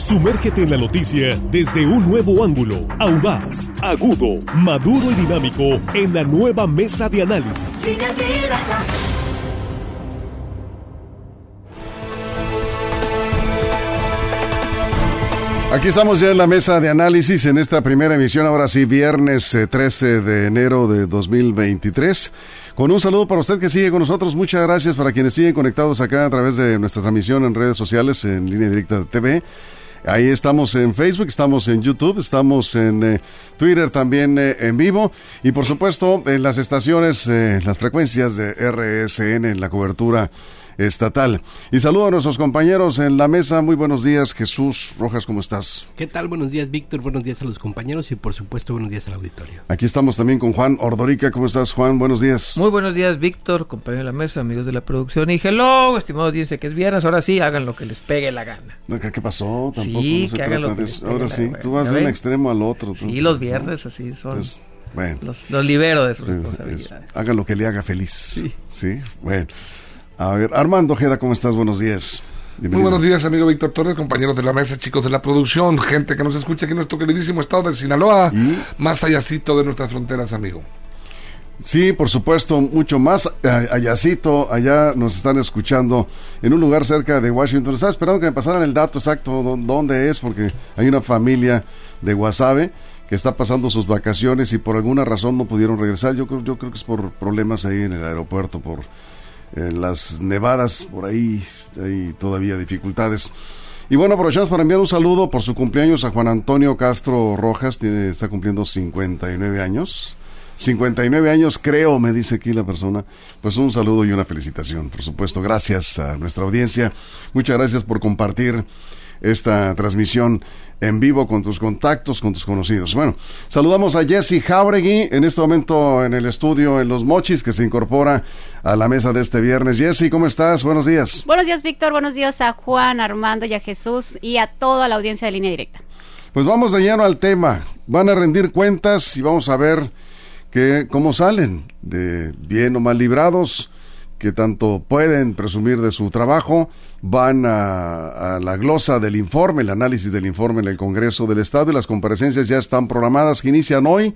Sumérgete en la noticia desde un nuevo ángulo, audaz, agudo, maduro y dinámico en la nueva mesa de análisis. Aquí estamos ya en la mesa de análisis en esta primera emisión, ahora sí, viernes 13 eh, de enero de 2023. Con un saludo para usted que sigue con nosotros. Muchas gracias para quienes siguen conectados acá a través de nuestra transmisión en redes sociales, en línea directa de TV. Ahí estamos en Facebook, estamos en YouTube, estamos en eh, Twitter también eh, en vivo. Y por supuesto en las estaciones, las frecuencias de RSN en la cobertura estatal. Y saludo a nuestros compañeros en la mesa. Muy buenos días, Jesús Rojas, ¿cómo estás? ¿Qué tal? Buenos días, Víctor. Buenos días a los compañeros y por supuesto buenos días al auditorio. Aquí estamos también con Juan Ordorica. ¿Cómo estás, Juan? Buenos días. Muy buenos días, Víctor, compañero de la mesa, amigos de la producción. Y hello, estimados, dice que es viernes. Ahora sí, hagan lo que les pegue la gana. ¿Qué pasó? Tampoco sí, que hagan lo que Ahora sí, tú vas de un extremo al otro. Sí, los viernes así son. Pues, bueno. Los, libero de sus responsabilidades. hagan lo que le haga feliz. Sí. Sí, bueno. A ver, Armando Ojeda, ¿cómo estás? Buenos días. Muy buenos días, amigo Víctor Torres, compañeros de la mesa, chicos de la producción, gente que nos escucha aquí en nuestro queridísimo estado de Sinaloa, más allácito de nuestras fronteras, amigo. Sí, por supuesto, mucho más allácito, allá nos están escuchando en un lugar cerca de Washington. Estaba esperando que me pasaran el dato exacto dónde es, porque hay una familia de Guasave que está pasando sus vacaciones y por alguna razón no pudieron regresar. Yo creo, yo creo que es por problemas ahí en el aeropuerto, por en las nevadas, por ahí hay todavía dificultades. Y bueno, aprovechamos para enviar un saludo por su cumpleaños a Juan Antonio Castro Rojas, tiene, está cumpliendo 59 años. 59 años, creo, me dice aquí la persona. Pues un saludo y una felicitación, por supuesto. Gracias a nuestra audiencia. Muchas gracias por compartir esta transmisión en vivo con tus contactos, con tus conocidos. Bueno, saludamos a Jesse Jauregui en este momento en el estudio en Los Mochis que se incorpora a la mesa de este viernes. Jesse, ¿cómo estás? Buenos días. Buenos días, Víctor. Buenos días a Juan, Armando y a Jesús y a toda la audiencia de línea directa. Pues vamos de lleno al tema. Van a rendir cuentas y vamos a ver que, cómo salen de bien o mal librados que tanto pueden presumir de su trabajo, van a, la glosa del informe, el análisis del informe en el Congreso del Estado y las comparecencias ya están programadas que inician hoy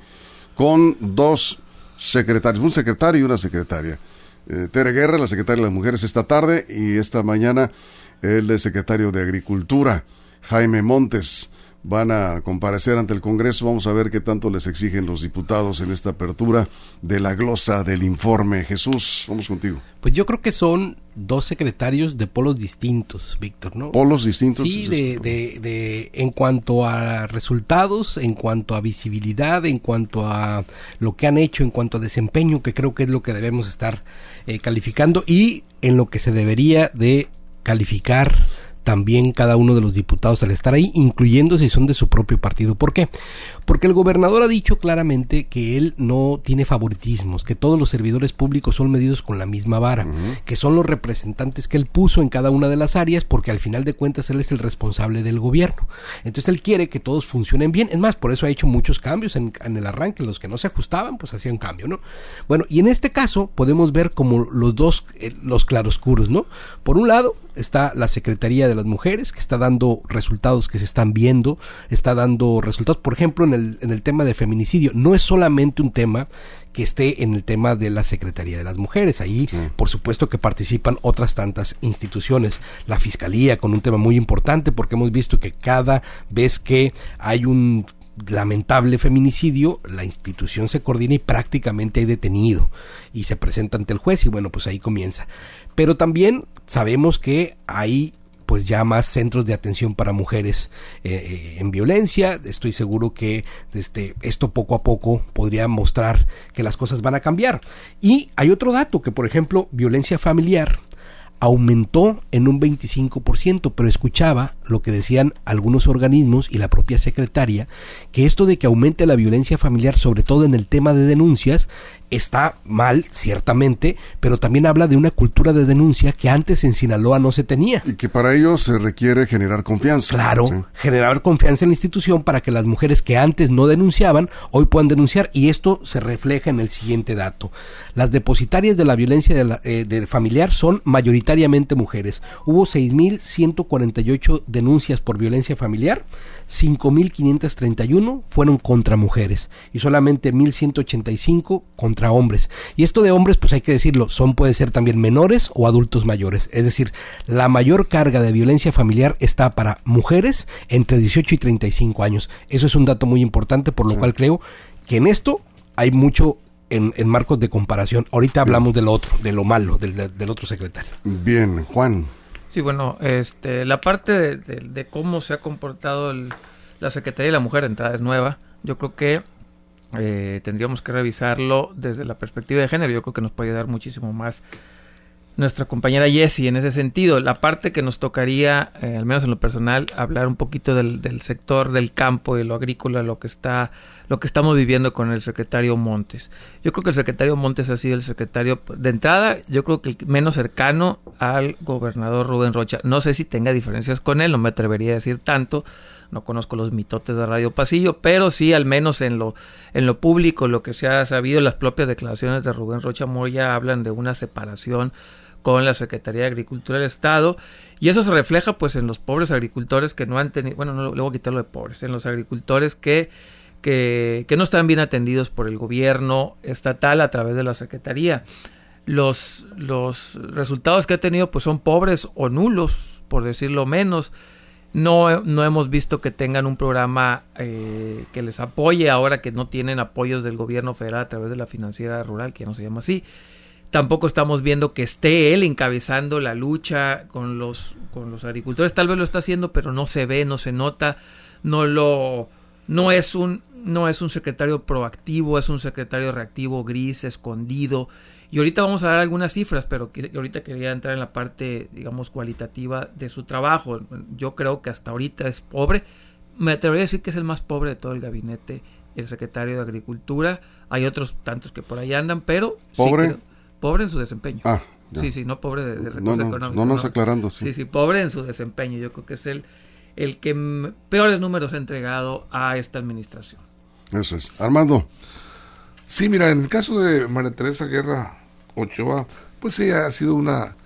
con dos secretarios, un secretario y una secretaria. Eh, Tere Guerra, la secretaria de las Mujeres, esta tarde y esta mañana el secretario de Agricultura, Jaime Montes van a comparecer ante el Congreso. Vamos a ver qué tanto les exigen los diputados en esta apertura de la glosa del informe. Jesús, vamos contigo. Pues yo creo que son dos secretarios de polos distintos, Víctor, ¿no? Polos distintos. Sí, de, de, de, en cuanto a resultados, en cuanto a visibilidad, en cuanto a lo que han hecho, en cuanto a desempeño, que creo que es lo que debemos estar eh, calificando y en lo que se debería de calificar también cada uno de los diputados al estar ahí, incluyendo si son de su propio partido. ¿Por qué? Porque el gobernador ha dicho claramente que él no tiene favoritismos, que todos los servidores públicos son medidos con la misma vara, que son los representantes que él puso en cada una de las áreas, porque al final de cuentas él es el responsable del gobierno. Entonces él quiere que todos funcionen bien. Es más, por eso ha hecho muchos cambios en, el arranque. Los que no se ajustaban, pues hacían cambio, ¿no? Bueno, y en este caso podemos ver como los dos, eh, los claroscuros, ¿no? Por un lado, está la Secretaría de las Mujeres, que está dando resultados que se están viendo, está dando resultados, por ejemplo, en el, en el tema de feminicidio. No es solamente un tema que esté en el tema de la Secretaría de las Mujeres. Ahí, por supuesto, que participan otras tantas instituciones. La Fiscalía, con un tema muy importante, porque hemos visto que cada vez que hay un lamentable feminicidio, la institución se coordina y prácticamente hay detenido y se presenta ante el juez y bueno, pues ahí comienza. Pero también sabemos que hay pues ya más centros de atención para mujeres eh, eh, en violencia. Estoy seguro que este, esto poco a poco podría mostrar que las cosas van a cambiar. Y hay otro dato, que por ejemplo, violencia familiar aumentó en un 25%, pero escuchaba lo que decían algunos organismos y la propia secretaria, que esto de que aumente la violencia familiar, sobre todo en el tema de denuncias, está mal, ciertamente, pero también habla de una cultura de denuncia que antes en Sinaloa no se tenía. Y que para ello se requiere generar confianza. Claro, generar confianza en la institución para que las mujeres que antes no denunciaban, hoy puedan denunciar. Y esto se refleja en el siguiente dato. Las depositarias de la violencia de, eh, de familiar son mayoritariamente mujeres. Hubo 6.148 denuncias por violencia familiar, 5.531 fueron contra mujeres y solamente 1.185 contra hombres. Y esto de hombres, pues hay que decirlo, son puede ser también menores o adultos mayores. Es decir, la mayor carga de violencia familiar está para mujeres entre 18 y 35 años. Eso es un dato muy importante, por lo cual creo que en esto hay mucho en, marcos de comparación. Ahorita hablamos de lo otro, de lo malo, del, del otro secretario. Bien, Juan. Sí, bueno, este, la parte de, cómo se ha comportado la Secretaría de la Mujer, entrada es nueva. Yo creo que eh, tendríamos que revisarlo desde la perspectiva de género. Yo creo que nos puede dar muchísimo más nuestra compañera Jessie en ese sentido. La parte que nos tocaría, eh, al menos en lo personal, hablar un poquito del, del, sector del campo y lo agrícola, lo que está, lo que estamos viviendo con el secretario Montes. Yo creo que el secretario Montes ha sido el secretario de entrada, yo creo que el menos cercano al gobernador Rubén Rocha. No sé si tenga diferencias con él, no me atrevería a decir tanto. No conozco los mitotes de Radio Pasillo, pero sí, al menos en lo, en lo público, lo que se ha sabido, las propias declaraciones de Rubén Rocha Moya hablan de una separación con la Secretaría de Agricultura del Estado y eso se refleja pues en los pobres agricultores que no han tenido, bueno, no le voy a quitarlo de pobres, en los agricultores que, que, que no están bien atendidos por el gobierno estatal a través de la Secretaría. Los, los resultados que ha tenido pues son pobres o nulos, por decirlo menos. No, no hemos visto que tengan un programa eh, que les apoye ahora que no tienen apoyos del gobierno federal a través de la financiera rural, que no se llama así. Tampoco estamos viendo que esté él encabezando la lucha con los, con los agricultores. Tal vez lo está haciendo, pero no se ve, no se nota, no lo, no es un, no es un secretario proactivo, es un secretario reactivo, gris, escondido. Y ahorita vamos a dar algunas cifras, pero ahorita quería entrar en la parte, digamos, cualitativa de su trabajo. Yo creo que hasta ahorita es pobre. Me atrevería a decir que es el más pobre de todo el gabinete, el secretario de Agricultura. Hay otros tantos que por ahí andan, pero... ¿Pobre? pobre en su desempeño. Ah, sí, sí, no pobre de, recursos no, no, económicos. No nos aclarando, sí. Sí, sí, pobre en su desempeño. Yo creo que es el, el que peores números ha entregado a esta administración. Eso es. Armando. Sí, mira, en el caso de María Teresa Guerra Ochoa, pues ella ha sido una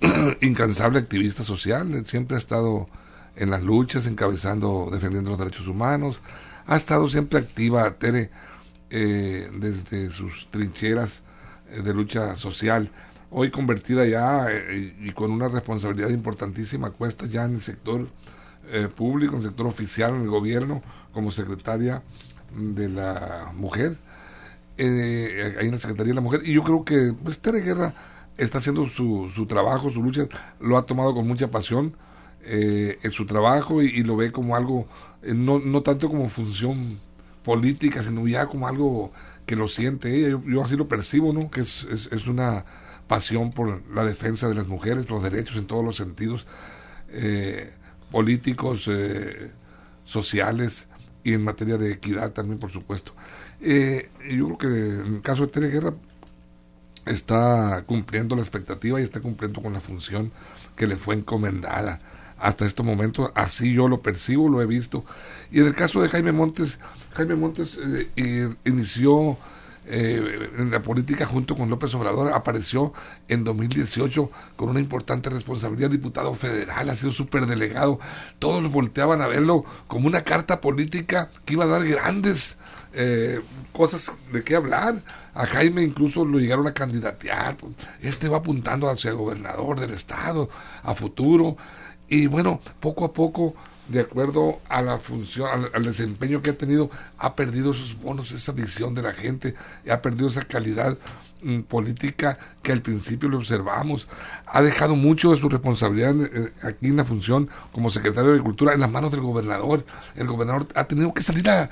incansable activista social, siempre ha estado en las luchas, encabezando, defendiendo los derechos humanos, ha estado siempre activa, Tere, eh, desde sus trincheras eh, de lucha social, hoy convertida ya eh, y con una responsabilidad importantísima, cuesta ya en el sector público, en el sector oficial, en el gobierno, como secretaria de la mujer, ahí en la Secretaría de la Mujer, y yo creo que pues, Tere Guerra está haciendo su, su trabajo, su lucha, lo ha tomado con mucha pasión en su trabajo y, lo ve como algo, no, no tanto como función política, sino ya como algo que lo siente ella, yo, así lo percibo, ¿no? Que es, es, una pasión por la defensa de las mujeres, los derechos en todos los sentidos, eh, políticos, eh, sociales y en materia de equidad también, por supuesto. Eh, yo creo que en el caso de Tere Guerra está cumpliendo la expectativa y está cumpliendo con la función que le fue encomendada hasta este momento, así yo lo percibo, lo he visto. Y en el caso de Jaime Montes, Jaime Montes eh, inició eh, en la política junto con López Obrador, apareció en 2018 con una importante responsabilidad, diputado federal, ha sido superdelegado, todos volteaban a verlo como una carta política que iba a dar grandes eh, cosas de qué hablar. A Jaime incluso lo llegaron a candidatear, este va apuntando hacia gobernador del estado a futuro. Y bueno, poco a poco de acuerdo a la función, al, desempeño que ha tenido, ha perdido esos bonos, esa visión de la gente, ha perdido esa calidad mm, política que al principio le observamos. Ha dejado mucho de su responsabilidad eh, aquí en la función como secretario de Agricultura en las manos del gobernador. El gobernador ha tenido que salir a,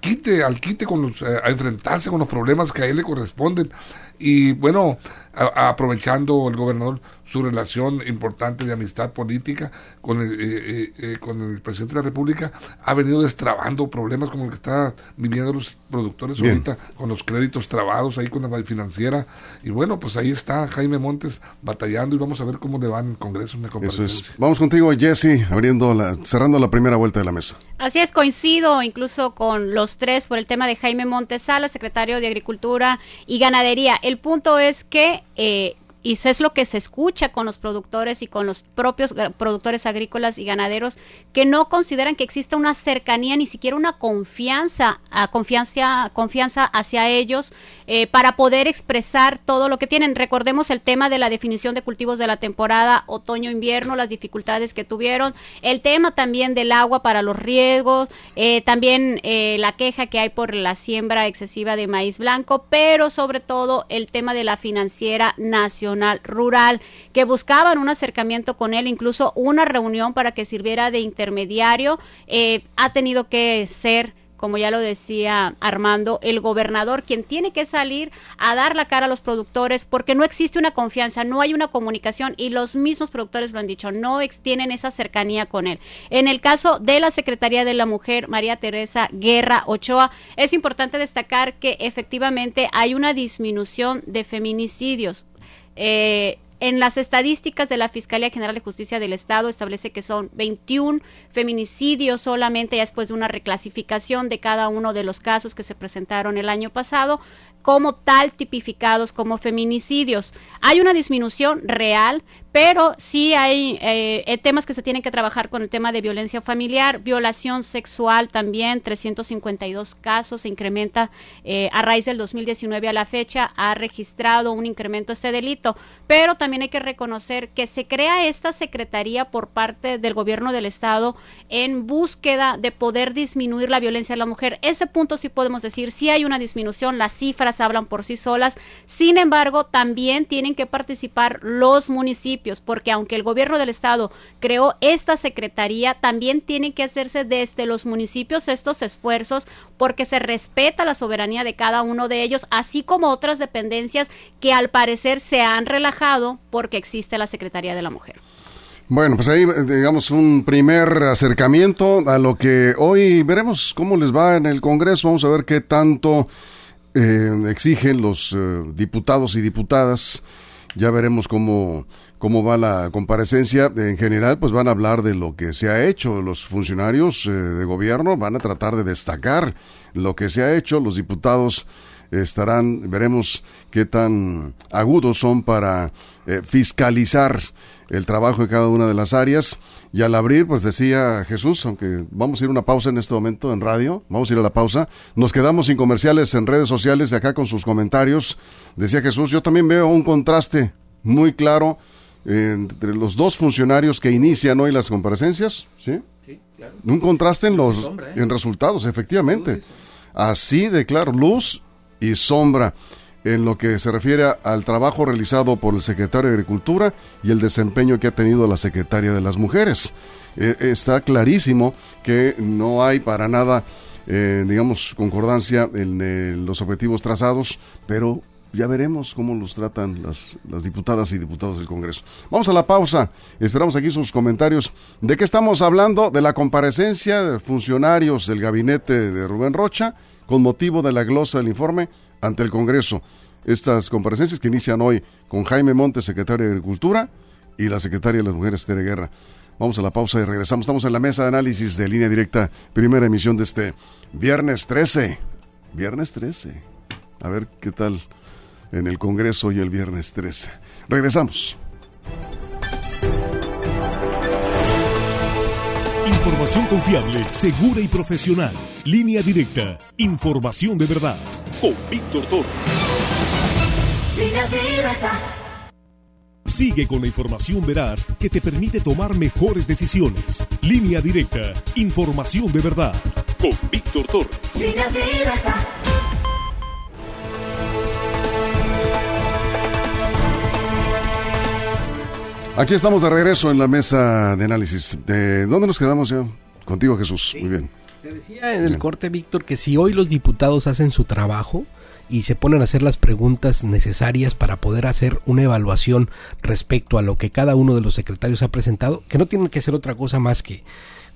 quite, al quite con los, eh, a enfrentarse con los problemas que a él le corresponden. Y bueno, aprovechando el gobernador su relación importante de amistad política con el, eh, eh, con el presidente de la República, ha venido destrabando problemas como el que está viviendo los productores ahorita, con los créditos trabados ahí con la financiera. Y bueno, pues ahí está Jaime Montes batallando y vamos a ver cómo le va en el Congreso en la Eso es. Vamos contigo, Jesse, abriendo la, cerrando la primera vuelta de la mesa. Así es, coincido incluso con los tres por el tema de Jaime Montesala, secretario de Agricultura y Ganadería. El punto es que eh, y es lo que se escucha con los productores y con los propios productores agrícolas y ganaderos que no consideran que exista una cercanía ni siquiera una confianza a confianza confianza hacia ellos eh, para poder expresar todo lo que tienen. Recordemos el tema de la definición de cultivos de la temporada otoño invierno las dificultades que tuvieron el tema también del agua para los riegos eh, también eh, la queja que hay por la siembra excesiva de maíz blanco pero sobre todo el tema de la financiera nacional Rural, que buscaban un acercamiento con él, incluso una reunión para que sirviera de intermediario, eh, ha tenido que ser como ya lo decía Armando, el gobernador quien tiene que salir a dar la cara a los productores porque no existe una confianza, no hay una comunicación y los mismos productores lo han dicho, no tienen esa cercanía con él. En el caso de la Secretaría de la Mujer, María Teresa Guerra Ochoa, es importante destacar que efectivamente hay una disminución de feminicidios. Eh, en las estadísticas de la Fiscalía General de Justicia del Estado establece que son 21 feminicidios solamente después de una reclasificación de cada uno de los casos que se presentaron el año pasado como tal tipificados como feminicidios. Hay una disminución real, pero sí hay eh, eh, temas que se tienen que trabajar con el tema de violencia familiar, violación sexual también, 352 casos, se incrementa eh, a raíz del 2019 a la fecha, ha registrado un incremento este delito, pero también hay que reconocer que se crea esta secretaría por parte del gobierno del estado en búsqueda de poder disminuir la violencia de la mujer. Ese punto sí podemos decir, sí hay una disminución, las cifras hablan por sí solas, sin embargo, también tienen que participar los municipios porque aunque el gobierno del estado creó esta secretaría, también tienen que hacerse desde los municipios estos esfuerzos porque se respeta la soberanía de cada uno de ellos, así como otras dependencias que al parecer se han relajado porque existe la Secretaría de la Mujer. Bueno, pues ahí digamos un primer acercamiento a lo que hoy veremos cómo les va en el Congreso. Vamos a ver qué tanto eh, exigen los eh, diputados y diputadas. Ya veremos cómo cómo va la comparecencia. En general, pues van a hablar de lo que se ha hecho. Los funcionarios eh, de gobierno van a tratar de destacar lo que se ha hecho. Los diputados estarán, veremos qué tan agudos son para eh, fiscalizar el trabajo de cada una de las áreas. Y al abrir, pues decía Jesús, aunque vamos a ir a una pausa en este momento en radio, vamos a ir a la pausa, nos quedamos sin comerciales en redes sociales de acá con sus comentarios. Decía Jesús, yo también veo un contraste muy claro entre los dos funcionarios que inician hoy las comparecencias, ¿sí? Sí, claro. Un contraste en los ¿eh? en resultados, efectivamente. Así de claro, luz y sombra en lo que se refiere al trabajo realizado por el secretario de Agricultura y el desempeño que ha tenido la secretaria de las Mujeres. Eh, está clarísimo que no hay para nada, eh, digamos, concordancia en los objetivos trazados, pero ya veremos cómo los tratan las, diputadas y diputados del Congreso. Vamos a la pausa. Esperamos aquí sus comentarios. ¿De qué estamos hablando? De la comparecencia de funcionarios del gabinete de Rubén Rocha con motivo de la glosa del informe ante el Congreso. Estas comparecencias que inician hoy con Jaime Montes, secretario de Agricultura, y la secretaria de las Mujeres, Tere Guerra. Vamos a la pausa y regresamos. Estamos en la mesa de análisis de línea directa, primera emisión de este viernes 13. Viernes 13. A ver qué tal en el Congreso y el viernes 13. Regresamos. Información confiable, segura y profesional. Línea directa. Información de verdad. Con Víctor Toro. Línea directa. Sigue con la información veraz que te permite tomar mejores decisiones. Línea directa. Información de verdad. Con Víctor Torres. Línea directa. Aquí estamos de regreso en la mesa de análisis. ¿De dónde nos quedamos ya? Contigo, Jesús. Muy bien. Te decía en el corte, Víctor, que si hoy los diputados hacen su trabajo, y se ponen a hacer las preguntas necesarias para poder hacer una evaluación respecto a lo que cada uno de los secretarios ha presentado, que no tienen que hacer otra cosa más que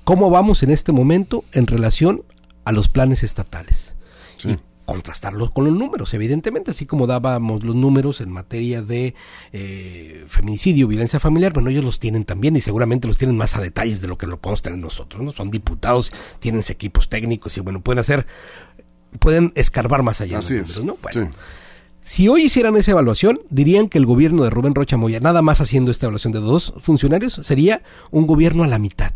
cómo vamos en este momento en relación a los planes estatales. Y contrastarlos con los números, evidentemente, así como dábamos los números en materia de eh, feminicidio, violencia familiar, bueno, ellos los tienen también y seguramente los tienen más a detalles de lo que lo podemos tener nosotros, ¿no? Son diputados, tienen equipos técnicos y bueno, pueden hacer, pueden escarbar más allá. Así. Bueno, Si hoy hicieran esa evaluación, dirían que el gobierno de Rubén Rocha Moya, nada más haciendo esta evaluación de dos funcionarios, sería un gobierno a la mitad.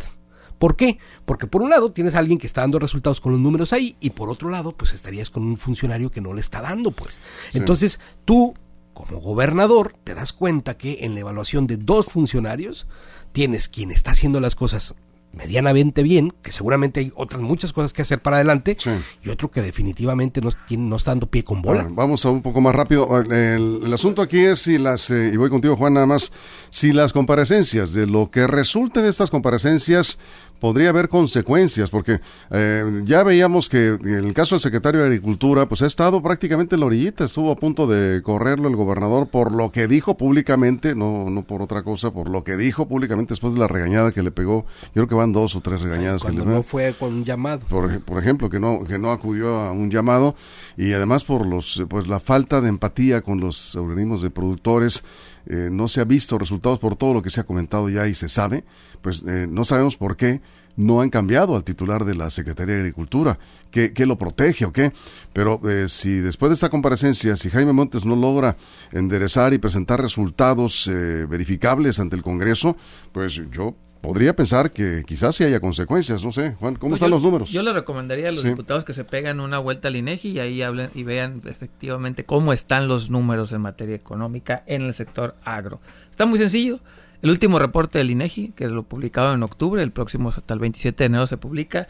¿Por qué? Porque por un lado tienes a alguien que está dando resultados con los números ahí y por otro lado pues estarías con un funcionario que no le está dando pues. Entonces tú como gobernador te das cuenta que en la evaluación de dos funcionarios tienes quien está haciendo las cosas medianamente bien, que seguramente hay otras muchas cosas que hacer para adelante, y otro que definitivamente no, no, está dando pie con bola. vamos a un poco más rápido. El, asunto aquí es si las, eh, y voy contigo Juan nada más, si las comparecencias, de lo que resulte de estas comparecencias, podría haber consecuencias, porque eh, ya veíamos que en el caso del secretario de Agricultura, pues ha estado prácticamente en la orillita, estuvo a punto de correrlo el gobernador por lo que dijo públicamente, no, no por otra cosa, por lo que dijo públicamente después de la regañada que le pegó, yo creo que van dos o tres regañadas que le no fue con un llamado. Por, por, ejemplo, que no, que no acudió a un llamado y además por los, pues la falta de empatía con los organismos de productores, eh, no se ha visto resultados por todo lo que se ha comentado ya y se sabe, pues eh, no sabemos por qué no han cambiado al titular de la Secretaría de Agricultura, ¿qué, lo protege o qué? Pero eh, si después de esta comparecencia, si Jaime Montes no logra enderezar y presentar resultados verificables ante el Congreso, pues yo podría pensar que quizás sí haya consecuencias, no sé. Juan, ¿cómo pues están los números? Yo le recomendaría a los diputados que se peguen una vuelta al INEGI y ahí hablen y vean efectivamente cómo están los números en materia económica en el sector agro. Está muy sencillo. El último reporte del INEGI, que lo publicado en octubre, el próximo hasta el 27 de enero se publica,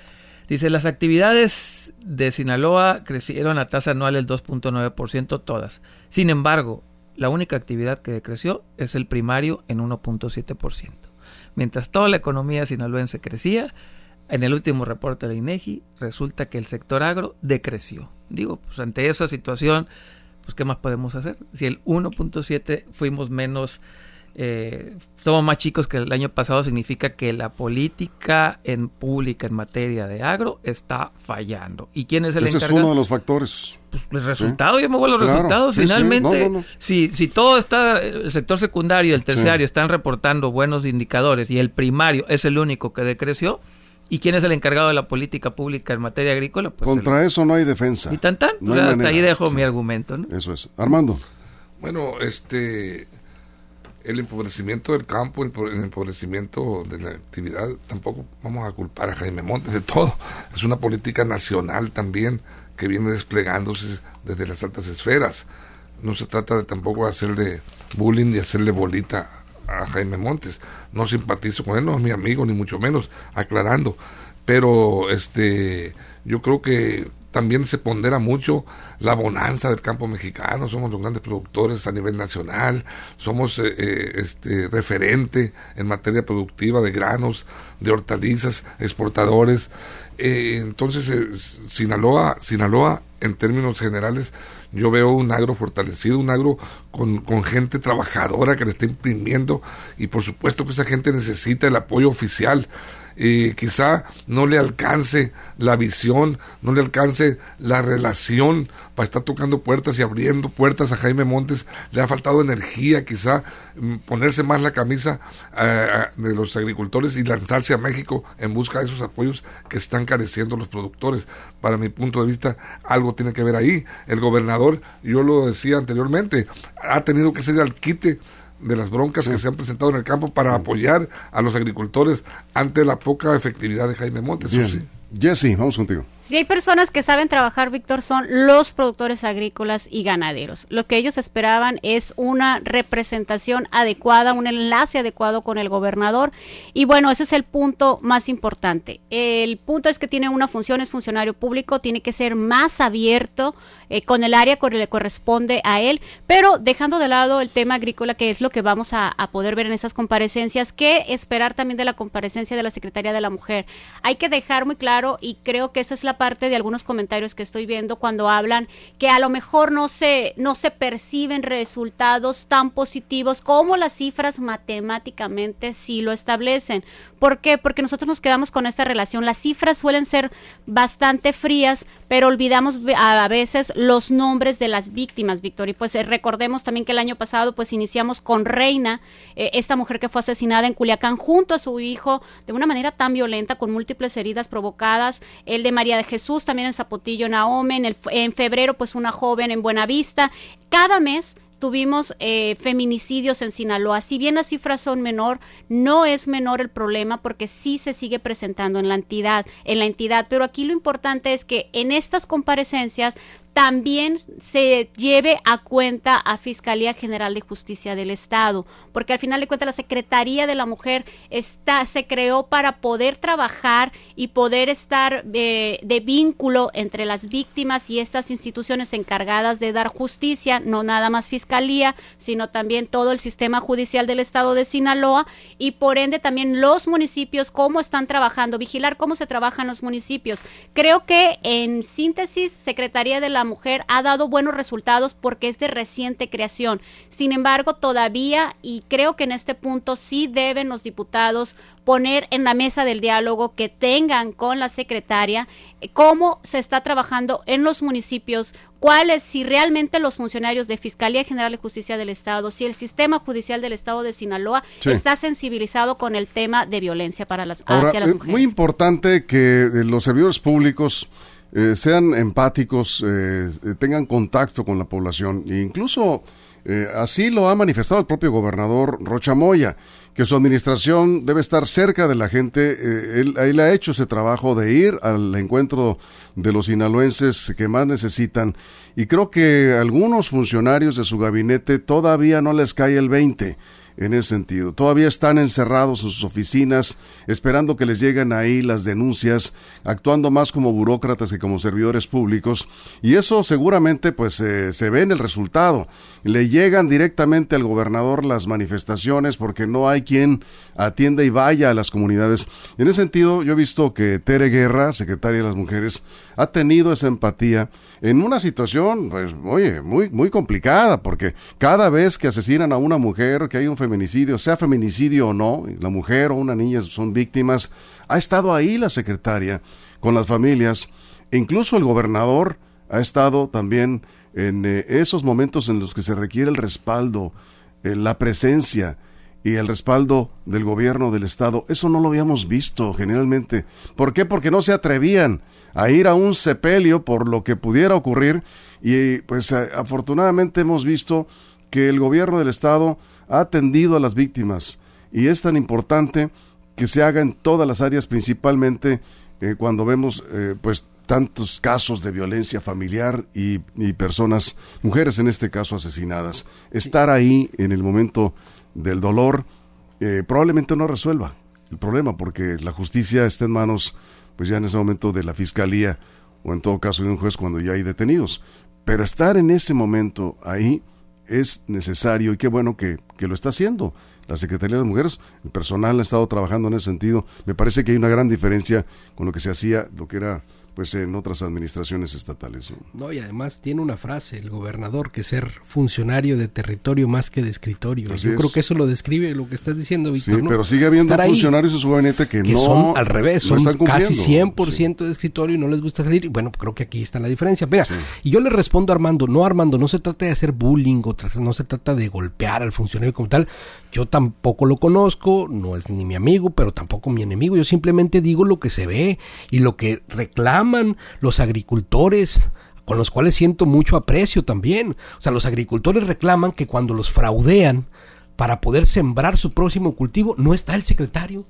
dice las actividades de Sinaloa crecieron a tasa anual del 2.9% todas. Sin embargo, la única actividad que decreció es el primario en 1.7%. Mientras toda la economía sinaloense crecía, en el último reporte de INEGI resulta que el sector agro decreció. Digo, pues ante esa situación, pues ¿qué más podemos hacer? Si el 1.7 fuimos menos eh, somos más chicos que el año pasado, significa que la política en pública en materia de agro está fallando. ¿Y quién es el Ese es uno de los factores. Pues el resultado, yo me voy a los resultados. Finalmente, si, si todo está, el sector secundario y el terciario están reportando buenos indicadores y el primario es el único que decreció, ¿Y quién es el encargado de la política pública en materia agrícola? Pues Contra eso no hay defensa. Y tan tan. hasta ahí dejo mi argumento. Eso es. Armando. Bueno, este el empobrecimiento del campo, el, empobrecimiento de la actividad, tampoco vamos a culpar a Jaime Montes de todo. Es una política nacional también que viene desplegándose desde las altas esferas. No se trata de tampoco hacerle bullying ni hacerle bolita a Jaime Montes. No simpatizo con él, no es mi amigo, ni mucho menos, aclarando. Pero este yo creo que también se pondera mucho la bonanza del campo mexicano, somos los grandes productores a nivel nacional, somos eh, eh, este referente en materia productiva de granos, de hortalizas, exportadores. Eh, entonces, Sinaloa, Sinaloa, en términos generales, yo veo un agro fortalecido, un agro con, con, gente trabajadora que le está imprimiendo y por supuesto que esa gente necesita el apoyo oficial y quizá no le alcance la visión, no le alcance la relación para estar tocando puertas y abriendo puertas a Jaime Montes, le ha faltado energía, quizá mm, ponerse más la camisa eh, de los agricultores y lanzarse a México en busca de esos apoyos que están careciendo los productores. Para mi punto de vista, algo tiene que ver ahí. El gobernador, yo lo decía anteriormente, ha tenido que ser al quite de las broncas que se han presentado en el campo para apoyar a los agricultores ante la poca efectividad de Jaime Montes. Jesse, vamos contigo. Si hay personas que saben trabajar, Víctor, son los productores agrícolas y ganaderos. Lo que ellos esperaban es una representación adecuada, un enlace adecuado con el gobernador. Y bueno, ese es el punto más importante. El punto es que tiene una función, es funcionario público, tiene que ser más abierto eh, con el área que le corresponde a él, pero dejando de lado el tema agrícola, que es lo que vamos a, a poder ver en estas comparecencias, ¿qué esperar también de la comparecencia de la Secretaría de la Mujer? Hay que dejar muy claro, y creo que esa es la parte de algunos comentarios que estoy viendo cuando hablan que a lo mejor no se, no se perciben resultados tan positivos como las cifras matemáticamente sí lo establecen. ¿Por qué? Porque nosotros nos quedamos con esta relación. Las cifras suelen ser bastante frías, pero olvidamos a veces los nombres de las víctimas, Víctor. Y pues eh, recordemos también que el año pasado pues iniciamos con Reina, eh, esta mujer que fue asesinada en Culiacán junto a su hijo de una manera tan violenta, con múltiples heridas provocadas. El de María Jesús, también en Zapotillo, Naome, en, el, en febrero pues una joven en Buenavista. Cada mes tuvimos eh, feminicidios en Sinaloa. Si bien las cifras son menor, no es menor el problema porque sí se sigue presentando en la entidad, en la entidad. Pero aquí lo importante es que en estas comparecencias también se lleve a cuenta a Fiscalía General de Justicia del Estado, porque al final de cuentas la Secretaría de la Mujer está, se creó para poder trabajar y poder estar de, de vínculo entre las víctimas y estas instituciones encargadas de dar justicia, no nada más Fiscalía, sino también todo el sistema judicial del Estado de Sinaloa y por ende también los municipios, cómo están trabajando, vigilar cómo se trabajan los municipios. Creo que en síntesis, Secretaría de la mujer ha dado buenos resultados porque es de reciente creación. Sin embargo, todavía, y creo que en este punto sí deben los diputados poner en la mesa del diálogo que tengan con la secretaria eh, cómo se está trabajando en los municipios, cuáles, si realmente los funcionarios de Fiscalía General de Justicia del Estado, si el sistema judicial del Estado de Sinaloa está sensibilizado con el tema de violencia para las, hacia las mujeres. muy importante que eh, los servidores públicos eh, sean empáticos, eh, eh, tengan contacto con la población. E incluso así lo ha manifestado el propio gobernador Rocha Moya, que su administración debe estar cerca de la gente. él, él ha hecho ese trabajo de ir al encuentro de los sinaloenses que más necesitan. Y creo que algunos funcionarios de su gabinete todavía no les cae el 20 en ese sentido. Todavía están encerrados en sus oficinas, esperando que les lleguen ahí las denuncias, actuando más como burócratas que como servidores públicos, y eso seguramente pues eh, se ve en el resultado. Le llegan directamente al gobernador las manifestaciones porque no hay quien atienda y vaya a las comunidades. En ese sentido, yo he visto que Tere Guerra, secretaria de las Mujeres, ha tenido esa empatía en una situación, pues, oye, muy, muy complicada, porque cada vez que asesinan a una mujer, que hay un feminicidio, sea feminicidio o no, la mujer o una niña son víctimas, ha estado ahí la secretaria con las familias, e incluso el gobernador ha estado también en eh, esos momentos en los que se requiere el respaldo, eh, la presencia y el respaldo del gobierno del Estado. Eso no lo habíamos visto generalmente. ¿Por qué? Porque no se atrevían a ir a un sepelio por lo que pudiera ocurrir y pues afortunadamente hemos visto que el gobierno del estado ha atendido a las víctimas y es tan importante que se haga en todas las áreas principalmente eh, cuando vemos eh, pues tantos casos de violencia familiar y, personas, mujeres en este caso asesinadas. Estar ahí en el momento del dolor eh, probablemente no resuelva el problema porque la justicia está en manos pues ya en ese momento de la fiscalía o en todo caso de un juez cuando ya hay detenidos. Pero estar en ese momento ahí es necesario y qué bueno que, que lo está haciendo. La Secretaría de Mujeres, el personal ha estado trabajando en ese sentido. Me parece que hay una gran diferencia con lo que se hacía, lo que era pues en otras administraciones estatales. ¿no? y además tiene una frase el gobernador que ser funcionario de territorio más que de escritorio. Yo creo que eso lo describe lo que estás diciendo, Víctor. Sí, pero sigue habiendo funcionarios en su gabinete que, no son al revés, son casi 100% de escritorio y no les gusta salir. Y bueno, creo que aquí está la diferencia. Mira, y yo le respondo a Armando, no Armando, no se trata de hacer bullying o no se trata de golpear al funcionario como tal. Yo tampoco lo conozco, no es ni mi amigo, pero tampoco mi enemigo. Yo simplemente digo lo que se ve y lo que reclama los agricultores, con los cuales siento mucho aprecio también. O sea, los agricultores reclaman que cuando los fraudean para poder sembrar su próximo cultivo, no está el secretario.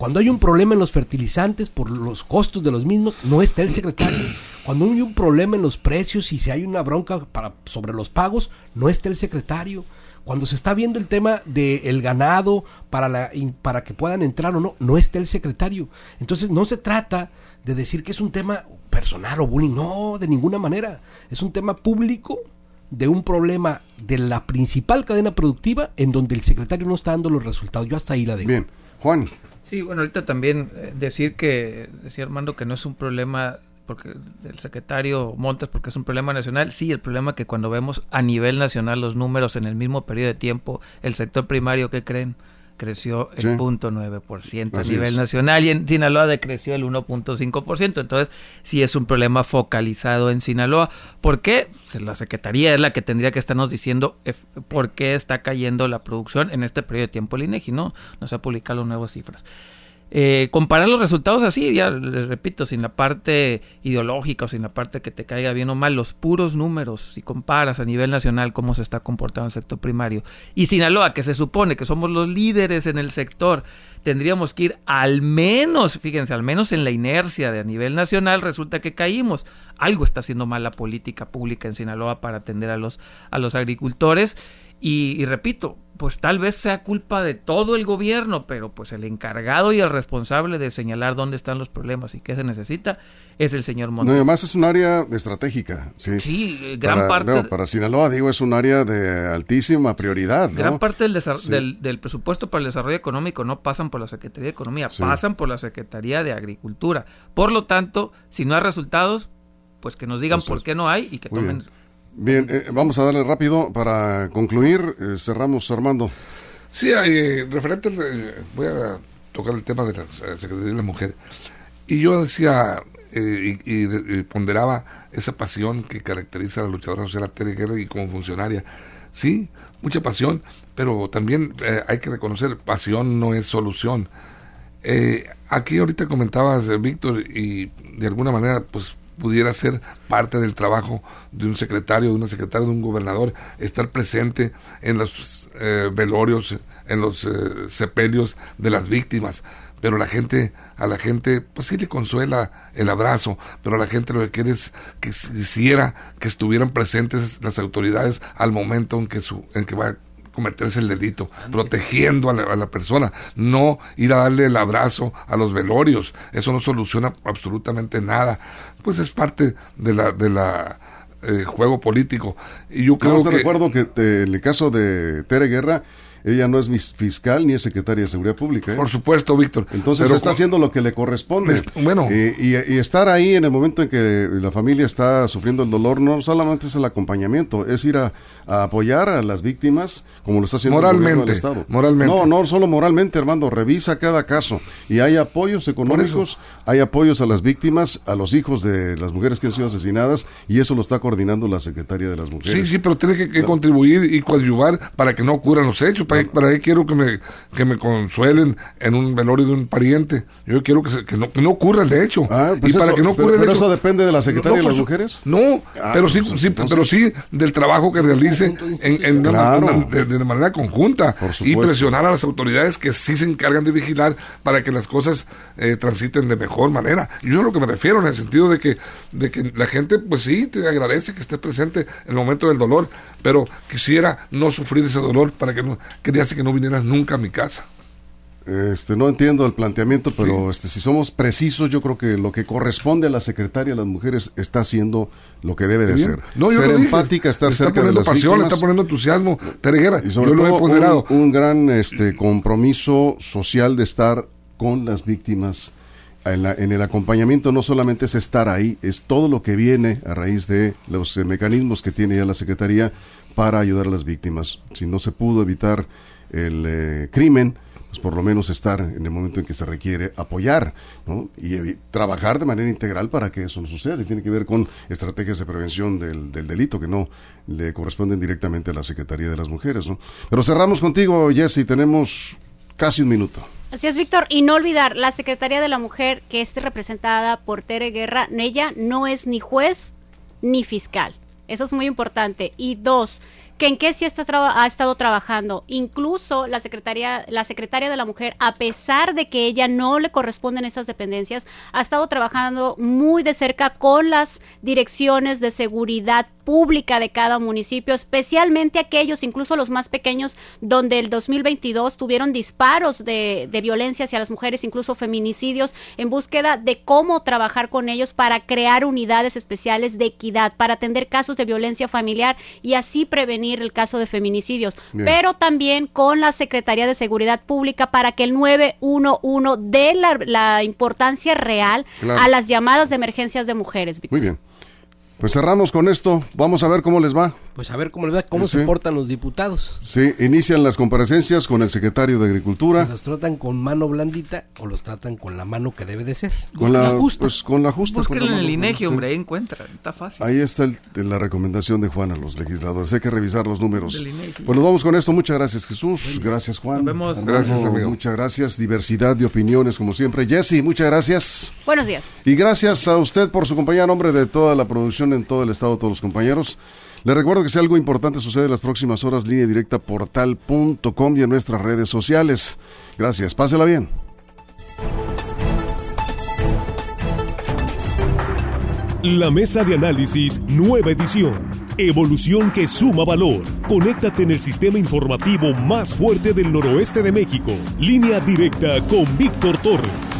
Cuando hay un problema en los fertilizantes por los costos de los mismos, no está el secretario. Cuando hay un problema en los precios y si hay una bronca para, sobre los pagos, no está el secretario. Cuando se está viendo el tema del ganado para, la, para que puedan entrar o no, no está el secretario. Entonces no se trata de decir que es un tema personal o bullying, no, de ninguna manera. Es un tema público de un problema de la principal cadena productiva en donde el secretario no está dando los resultados. Yo hasta ahí la dejo. Bien, Juan. Sí, bueno, ahorita también eh, decir que, decía Armando, que no es un problema porque el secretario Montes, porque es un problema nacional. Sí, el problema es que cuando vemos a nivel nacional los números en el mismo periodo de tiempo, el sector primario, ¿qué creen? creció el punto por ciento a nivel nacional y en Sinaloa decreció el 1.5%. Entonces, sí es un problema focalizado en Sinaloa. ¿Por qué? La Secretaría es la que tendría que estarnos diciendo eh, por qué está cayendo la producción en este periodo de tiempo el INEGI, ¿no? No se ha publicado las nuevas cifras. Eh, comparar los resultados así, ya les repito, sin la parte ideológica o sin la parte que te caiga bien o mal, los puros números, si comparas a nivel nacional cómo se está comportando el sector primario. Y Sinaloa, que se supone que somos los líderes en el sector, tendríamos que ir al menos, fíjense, al menos en la inercia de a nivel nacional, resulta que caímos. Algo está haciendo mal la política pública en Sinaloa para atender a los, a los agricultores. Y repito, pues tal vez sea culpa de todo el gobierno, pero pues el encargado y el responsable de señalar dónde están los problemas y qué se necesita es el señor Montes. No, además es un área estratégica, sí. Sí, gran parte. para Sinaloa, digo, es un área de altísima prioridad. Gran parte del, del, presupuesto para el desarrollo económico no pasan por la Secretaría de Economía, pasan por la Secretaría de Agricultura. Por lo tanto, si no hay resultados, pues que nos digan por qué no hay y que tomen Bien, eh, vamos a darle rápido para concluir. Eh, cerramos, Armando. Sí, eh, referente, voy a tocar el tema de la Secretaría de la Mujer. Y yo decía y, ponderaba esa pasión que caracteriza a la luchadora social Tere Guerra y como funcionaria. Sí, mucha pasión, pero también hay que reconocer, pasión no es solución. aquí ahorita comentabas, Víctor, y de alguna manera, pues pudiera ser parte del trabajo de un secretario, de una secretaria, de un gobernador, estar presente en los eh, velorios, en los eh, sepelios de las víctimas. Pero la gente, a la gente, pues sí le consuela el abrazo, pero a la gente lo que quiere es que quisiera que estuvieran presentes las autoridades al momento en que su, en que va cometerse el delito, protegiendo a la, persona, no ir a darle el abrazo a los velorios, eso no soluciona absolutamente nada, pues es parte de la de la eh, juego político. Y yo creo que recuerdo que en el caso de Tere Guerra ella no es fiscal ni es secretaria de Seguridad Pública. ¿eh? Por supuesto, Víctor. Entonces está haciendo lo que le corresponde. bueno. y, estar ahí en el momento en que la familia está sufriendo el dolor no solamente es el acompañamiento, es ir a, apoyar a las víctimas como lo está haciendo moralmente, el Estado. Moralmente. No, no solo moralmente, Armando. Revisa cada caso y hay apoyos económicos, hay apoyos a las víctimas, a los hijos de las mujeres que han sido asesinadas y eso lo está coordinando la secretaria de las mujeres. Sí, sí, pero tiene que, contribuir y coadyuvar para que no ocurran los hechos para, ahí quiero que me, que me consuelen en un velorio de un pariente. Yo quiero que, que, no, que no ocurra el hecho. Ah, pues y para que no ocurra el hecho. eso depende de la secretaria de las mujeres? No, ah, pero sí, pues sí pero sí del trabajo que realice en, de, manera conjunta y presionar a las autoridades que sí se encargan de vigilar para que las cosas eh, transiten de mejor manera. Yo a lo que me refiero en el sentido de que, de que la gente, pues sí, te agradece que estés presente en el momento del dolor, pero quisiera no sufrir ese dolor para que no, quería que no vinieras nunca a mi casa. Este, no entiendo el planteamiento, pero este, si somos precisos, yo creo que lo que corresponde a la secretaria de las mujeres está haciendo lo que debe de ser. No, ser empática, estar cerca de las pasión, está poniendo entusiasmo, Tereguera, y sobre todo Un, gran este, compromiso social de estar con las víctimas. En, en, el acompañamiento no solamente es estar ahí, es todo lo que viene a raíz de los eh, mecanismos que tiene ya la Secretaría para ayudar a las víctimas. Si no se pudo evitar el eh, crimen, pues por lo menos estar en el momento en que se requiere apoyar ¿no? y trabajar de manera integral para que eso no suceda. Y tiene que ver con estrategias de prevención del, del, delito que no le corresponden directamente a la Secretaría de las Mujeres. ¿no? Pero cerramos contigo, Jesse, tenemos casi un minuto. Así es, Víctor. Y no olvidar, la Secretaría de la Mujer, que esté representada por Tere Guerra, ella no es ni juez ni fiscal. Eso es muy importante. Y dos, que en qué sí está ha estado trabajando. Incluso la secretaria, la secretaria de la mujer, a pesar de que ella no le corresponden esas dependencias, ha estado trabajando muy de cerca con las direcciones de seguridad pública de cada municipio, especialmente aquellos, incluso los más pequeños, donde el 2022 tuvieron disparos de, de violencia hacia las mujeres, incluso feminicidios, en búsqueda de cómo trabajar con ellos para crear unidades especiales de equidad, para atender casos de violencia familiar y así prevenir prevenir el caso de feminicidios, pero también con la Secretaría de Seguridad Pública para que el 911 dé la, importancia real a las llamadas de emergencias de mujeres. Muy bien. Pues cerramos con esto. Vamos a ver cómo les va. Pues a ver cómo les va, cómo se portan los diputados. Sí, inician las comparecencias con el secretario de Agricultura. ¿Los tratan con mano blandita o los tratan con la mano que debe de ser? Con la, justa. Pues con la justa. en el INEGI, hombre, ahí encuentran. Está fácil. Ahí está la recomendación de Juan a los legisladores. Hay que revisar los números. Pues nos vamos con esto. Muchas gracias, Jesús. Gracias, Juan. Nos vemos. Gracias, amigo. Muchas gracias. Diversidad de opiniones, como siempre. Jesse, muchas gracias. Buenos días. Y gracias a usted por su compañía, nombre de toda la producción en todo el estado, todos los compañeros. Le recuerdo que si algo importante sucede en las próximas horas, línea directa portal.com y en nuestras redes sociales. Gracias, pásela bien. La mesa de análisis, nueva edición. Evolución que suma valor. Conéctate en el sistema informativo más fuerte del noroeste de México. Línea directa con Víctor Torres.